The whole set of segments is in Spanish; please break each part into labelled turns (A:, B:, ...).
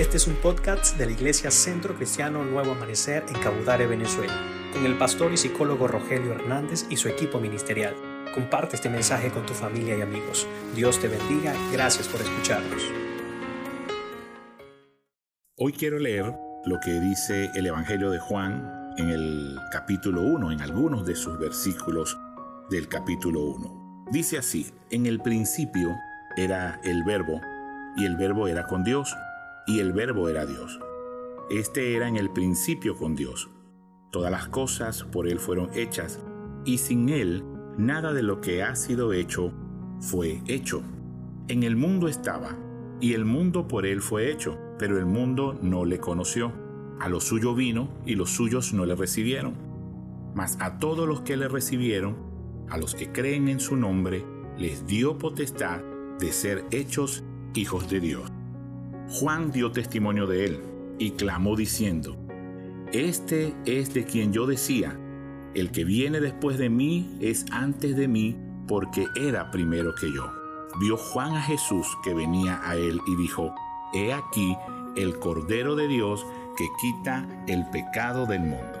A: Este es un podcast de la Iglesia Centro Cristiano Nuevo Amanecer en Cabudare, Venezuela, con el pastor y psicólogo Rogelio Hernández y su equipo ministerial. Comparte este mensaje con tu familia y amigos. Dios te bendiga. Gracias por escucharnos.
B: Hoy quiero leer lo que dice el Evangelio de Juan en el capítulo 1, en algunos de sus versículos del capítulo 1. Dice así, en el principio era el verbo, y el verbo era con Dios y el verbo era Dios. Este era en el principio con Dios. Todas las cosas por Él fueron hechas, y sin Él nada de lo que ha sido hecho fue hecho. En el mundo estaba, y el mundo por Él fue hecho, pero el mundo no le conoció. A lo suyo vino, y los suyos no le recibieron. Mas a todos los que le recibieron, a los que creen en su nombre, les dio potestad de ser hechos hijos de Dios. Juan dio testimonio de él y clamó diciendo, Este es de quien yo decía, el que viene después de mí es antes de mí porque era primero que yo. Vio Juan a Jesús que venía a él y dijo, He aquí el Cordero de Dios que quita el pecado del mundo.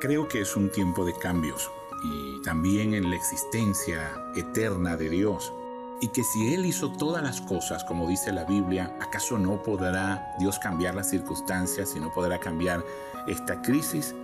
B: Creo que es un tiempo de cambios y también en la existencia eterna de Dios y que si Él hizo todas las cosas, como dice la Biblia, ¿acaso no podrá Dios cambiar las circunstancias y no podrá cambiar esta crisis?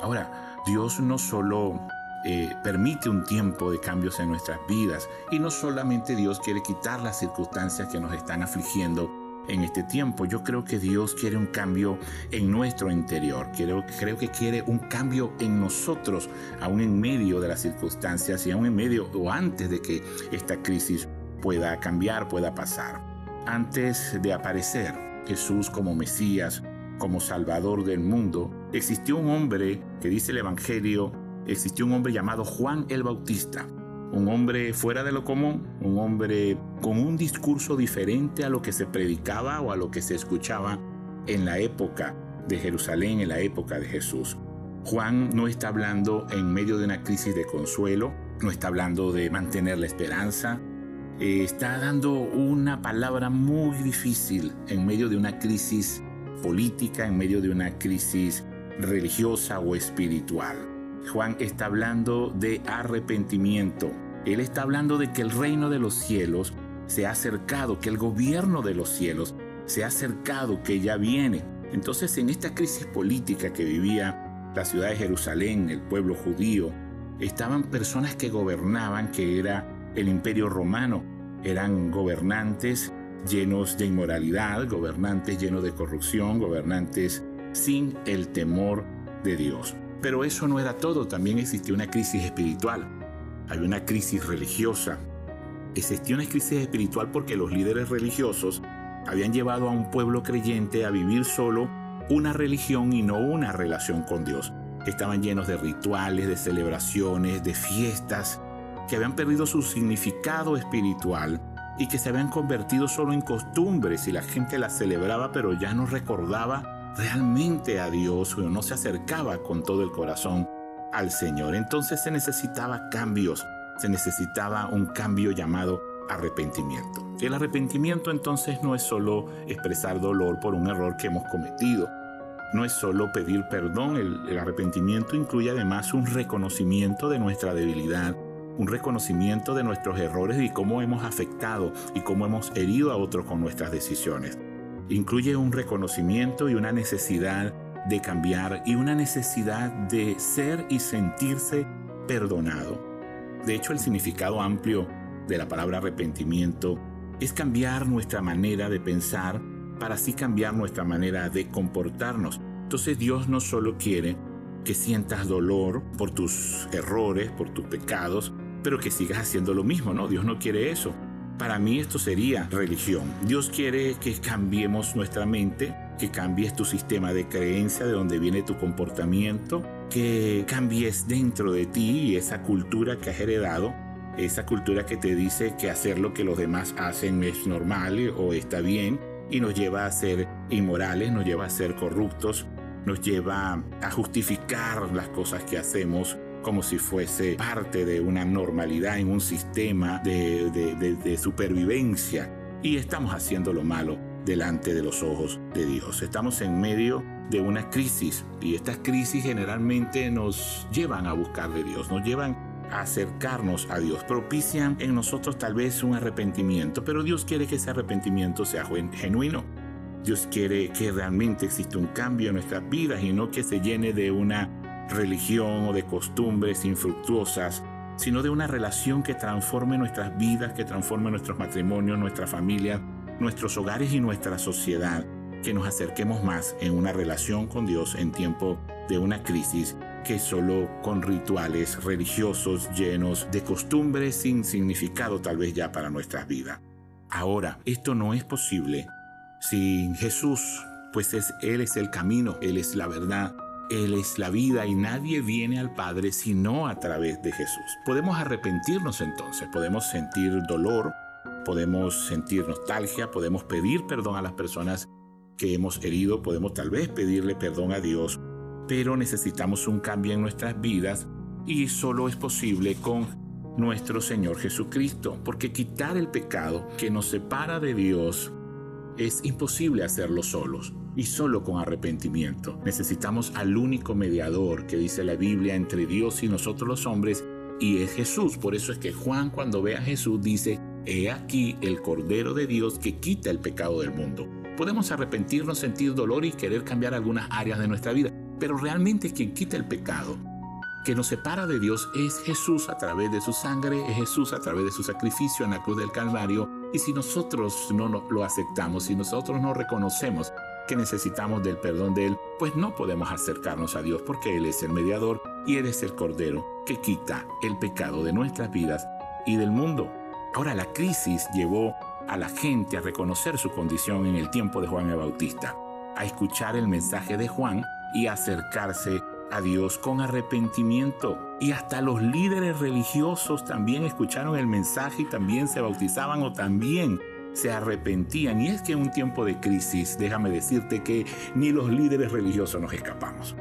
B: Ahora, Dios no solo eh, permite un tiempo de cambios en nuestras vidas y no solamente Dios quiere quitar las circunstancias que nos están afligiendo en este tiempo. Yo creo que Dios quiere un cambio en nuestro interior. Creo, creo que quiere un cambio en nosotros, aún en medio de las circunstancias y aún en medio o antes de que esta crisis pueda cambiar, pueda pasar. Antes de aparecer Jesús como Mesías, como Salvador del mundo, existió un hombre que dice el Evangelio, existió un hombre llamado Juan el Bautista, un hombre fuera de lo común, un hombre con un discurso diferente a lo que se predicaba o a lo que se escuchaba en la época de Jerusalén, en la época de Jesús. Juan no está hablando en medio de una crisis de consuelo, no está hablando de mantener la esperanza, está dando una palabra muy difícil en medio de una crisis política, en medio de una crisis religiosa o espiritual. Juan está hablando de arrepentimiento. Él está hablando de que el reino de los cielos se ha acercado, que el gobierno de los cielos se ha acercado, que ya viene. Entonces en esta crisis política que vivía la ciudad de Jerusalén, el pueblo judío, estaban personas que gobernaban, que era el imperio romano. Eran gobernantes llenos de inmoralidad, gobernantes llenos de corrupción, gobernantes sin el temor de Dios. Pero eso no era todo, también existía una crisis espiritual, había una crisis religiosa. Existía una crisis espiritual porque los líderes religiosos habían llevado a un pueblo creyente a vivir solo una religión y no una relación con Dios. Estaban llenos de rituales, de celebraciones, de fiestas, que habían perdido su significado espiritual y que se habían convertido solo en costumbres y la gente las celebraba pero ya no recordaba realmente a Dios o no se acercaba con todo el corazón al Señor. Entonces se necesitaba cambios, se necesitaba un cambio llamado arrepentimiento. El arrepentimiento entonces no es solo expresar dolor por un error que hemos cometido, no es solo pedir perdón, el, el arrepentimiento incluye además un reconocimiento de nuestra debilidad, un reconocimiento de nuestros errores y cómo hemos afectado y cómo hemos herido a otros con nuestras decisiones. Incluye un reconocimiento y una necesidad de cambiar y una necesidad de ser y sentirse perdonado. De hecho, el significado amplio de la palabra arrepentimiento es cambiar nuestra manera de pensar para así cambiar nuestra manera de comportarnos. Entonces Dios no solo quiere que sientas dolor por tus errores, por tus pecados, pero que sigas haciendo lo mismo, ¿no? Dios no quiere eso. Para mí esto sería religión. Dios quiere que cambiemos nuestra mente, que cambies tu sistema de creencia, de donde viene tu comportamiento, que cambies dentro de ti esa cultura que has heredado, esa cultura que te dice que hacer lo que los demás hacen es normal o está bien y nos lleva a ser inmorales, nos lleva a ser corruptos, nos lleva a justificar las cosas que hacemos como si fuese parte de una normalidad en un sistema de, supervivencia y estamos haciendo lo malo delante de los ojos de Dios. Estamos en medio de una crisis y estas crisis generalmente nos llevan a buscar de Dios, nos llevan a acercarnos a Dios, propician en nosotros tal vez un arrepentimiento, pero Dios quiere que ese arrepentimiento sea genuino. Dios quiere que realmente exista un cambio en nuestras vidas y no que se llene de una religión o de costumbres infructuosas, sino de una relación que transforme nuestras vidas, que transforme nuestros matrimonios, nuestra familia, nuestros hogares y nuestra sociedad, que nos acerquemos más en una relación con Dios en tiempo de una crisis que solo con rituales religiosos llenos de costumbres sin significado tal vez ya para nuestras vidas. Ahora, esto no es posible sin Jesús, pues es, Él es el camino, Él es la verdad, Él es la vida y nadie viene al Padre sino a través de Jesús. Podemos arrepentirnos entonces, podemos sentir dolor, podemos sentir nostalgia, podemos pedir perdón a las personas que hemos herido, podemos tal vez pedirle perdón a Dios, pero necesitamos un cambio en nuestras vidas y solo es posible con nuestro Señor Jesucristo, porque quitar el pecado que nos separa de Dios es imposible hacerlo solos y solo con arrepentimiento. Necesitamos al único mediador que dice la Biblia entre Dios y nosotros los hombres y es Jesús. Por eso es que Juan cuando ve a Jesús dice, He aquí el Cordero de Dios que quita el pecado del mundo. Podemos arrepentirnos, sentir dolor y querer cambiar algunas áreas de nuestra vida, pero realmente quien quita el pecado que nos separa de Dios es Jesús a través de su sangre, es Jesús a través de su sacrificio en la cruz del Calvario. Y si nosotros no lo aceptamos, si nosotros no reconocemos que necesitamos del perdón de Él, pues no podemos acercarnos a Dios porque Él es el mediador y Él es el Cordero que quita el pecado de nuestras vidas y del mundo. Ahora la crisis llevó a la gente a reconocer su condición en el tiempo de Juan el Bautista, a escuchar el mensaje de Juan y acercarse a Dios con arrepentimiento. Y hasta los líderes religiosos también escucharon el mensaje y también se bautizaban o también se arrepentían. Y es que en un tiempo de crisis, déjame decirte que ni los líderes religiosos nos escapamos.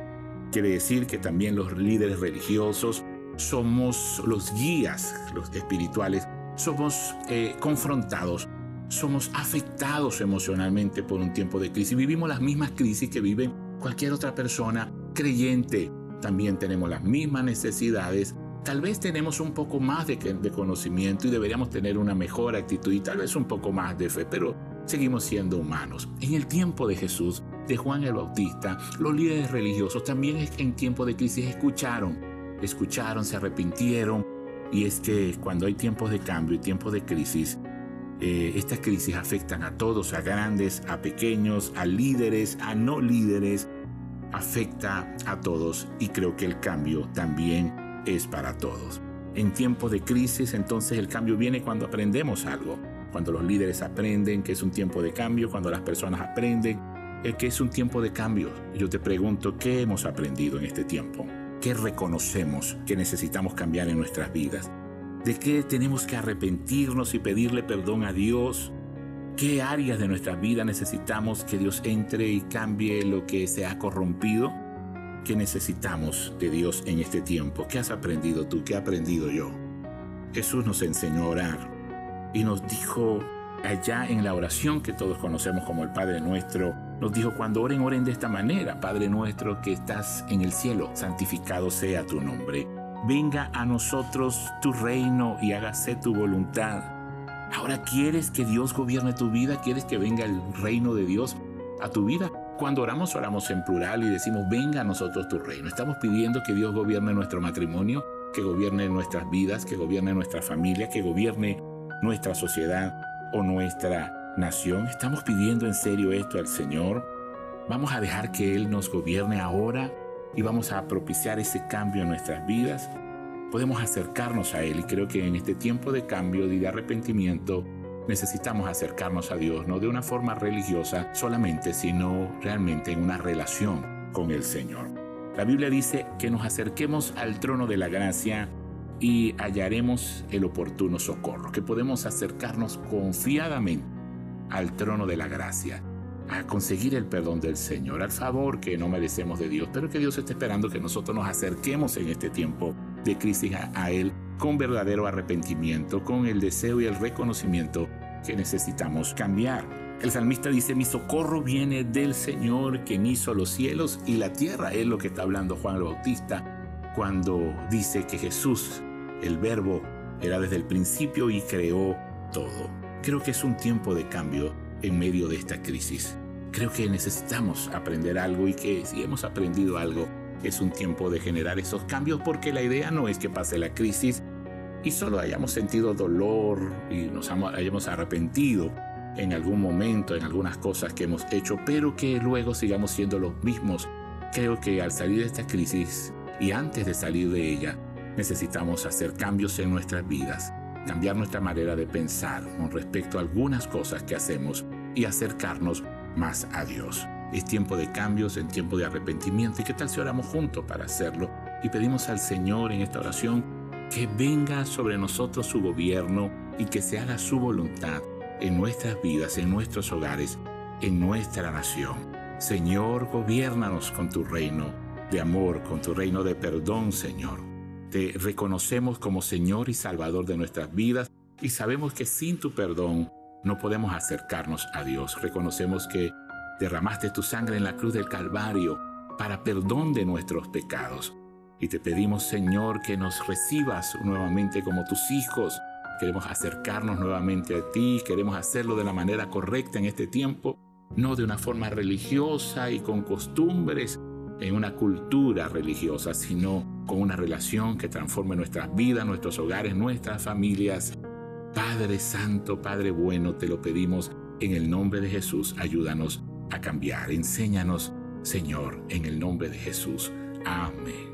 B: Quiere decir que también los líderes religiosos somos los guías, los espirituales somos eh, confrontados, somos afectados emocionalmente por un tiempo de crisis. Vivimos las mismas crisis que vive cualquier otra persona creyente. También tenemos las mismas necesidades. Tal vez tenemos un poco más de, conocimiento y deberíamos tener una mejor actitud y tal vez un poco más de fe, pero seguimos siendo humanos. En el tiempo de Jesús, de Juan el Bautista, los líderes religiosos también en tiempo de crisis escucharon, escucharon, se arrepintieron, y es que cuando hay tiempos de cambio y tiempos de crisis, eh, estas crisis afectan a todos, a grandes, a pequeños, a líderes, a no líderes, afecta a todos y creo que el cambio también es para todos. En tiempos de crisis entonces el cambio viene cuando aprendemos algo, cuando los líderes aprenden que es un tiempo de cambio, cuando las personas aprenden eh, que es un tiempo de cambio. Yo te pregunto, ¿qué hemos aprendido en este tiempo? qué reconocemos que necesitamos cambiar en nuestras vidas, de qué tenemos que arrepentirnos y pedirle perdón a Dios, qué áreas de nuestra vida necesitamos que Dios entre y cambie lo que se ha corrompido, qué necesitamos de Dios en este tiempo, qué has aprendido tú, qué he aprendido yo. Jesús nos enseñó a orar y nos dijo allá en la oración que todos conocemos como el Padre nuestro, nos dijo, cuando oren, oren de esta manera, Padre nuestro que estás en el cielo, santificado sea tu nombre. Venga a nosotros tu reino y hágase tu voluntad. Ahora, ¿quieres que Dios gobierne tu vida? ¿Quieres que venga el reino de Dios a tu vida? Cuando oramos, oramos en plural y decimos, venga a nosotros tu reino. Estamos pidiendo que Dios gobierne nuestro matrimonio, que gobierne nuestras vidas, que gobierne nuestra familia, que gobierne nuestra sociedad o nuestra nación? ¿Estamos pidiendo en serio esto al Señor? ¿Vamos a dejar que Él nos gobierne ahora y vamos a propiciar ese cambio en nuestras vidas? Podemos acercarnos a Él y creo que en este tiempo de cambio y de arrepentimiento necesitamos acercarnos a Dios, no de una forma religiosa solamente, sino realmente en una relación con el Señor. La Biblia dice que nos acerquemos al trono de la gracia y hallaremos el oportuno socorro, que podemos acercarnos confiadamente al trono de la gracia, a conseguir el perdón del Señor, al favor que no merecemos de Dios, pero que Dios está esperando que nosotros nos acerquemos en este tiempo de crisis a, Él con verdadero arrepentimiento, con el deseo y el reconocimiento que necesitamos cambiar. El salmista dice, mi socorro viene del Señor, quien hizo los cielos y la tierra. Es lo que está hablando Juan el Bautista cuando dice que Jesús, el verbo, era desde el principio y creó todo. Creo que es un tiempo de cambio en medio de esta crisis. Creo que necesitamos aprender algo y que si hemos aprendido algo, es un tiempo de generar esos cambios porque la idea no es que pase la crisis y solo hayamos sentido dolor y nos hayamos arrepentido en algún momento, en algunas cosas que hemos hecho, pero que luego sigamos siendo los mismos. Creo que al salir de esta crisis y antes de salir de ella, necesitamos hacer cambios en nuestras vidas, cambiar nuestra manera de pensar con respecto a algunas cosas que hacemos y acercarnos más a Dios. Es tiempo de cambios, en tiempo de arrepentimiento. ¿Y qué tal si oramos juntos para hacerlo? Y pedimos al Señor en esta oración que venga sobre nosotros su gobierno y que se haga su voluntad en nuestras vidas, en nuestros hogares, en nuestra nación. Señor, gobiernanos con tu reino de amor, con tu reino de perdón, Señor. Te reconocemos como Señor y Salvador de nuestras vidas y sabemos que sin tu perdón no podemos acercarnos a Dios. Reconocemos que derramaste tu sangre en la cruz del Calvario para perdón de nuestros pecados. Y te pedimos, Señor, que nos recibas nuevamente como tus hijos Queremos acercarnos nuevamente a ti, queremos hacerlo de la manera correcta en este tiempo, no de una forma religiosa y con costumbres en una cultura religiosa, sino con una relación que transforme nuestras vidas, nuestros hogares, nuestras familias. Padre Santo, Padre bueno, te lo pedimos en el nombre de Jesús, ayúdanos a cambiar, enséñanos, Señor, en el nombre de Jesús. Amén.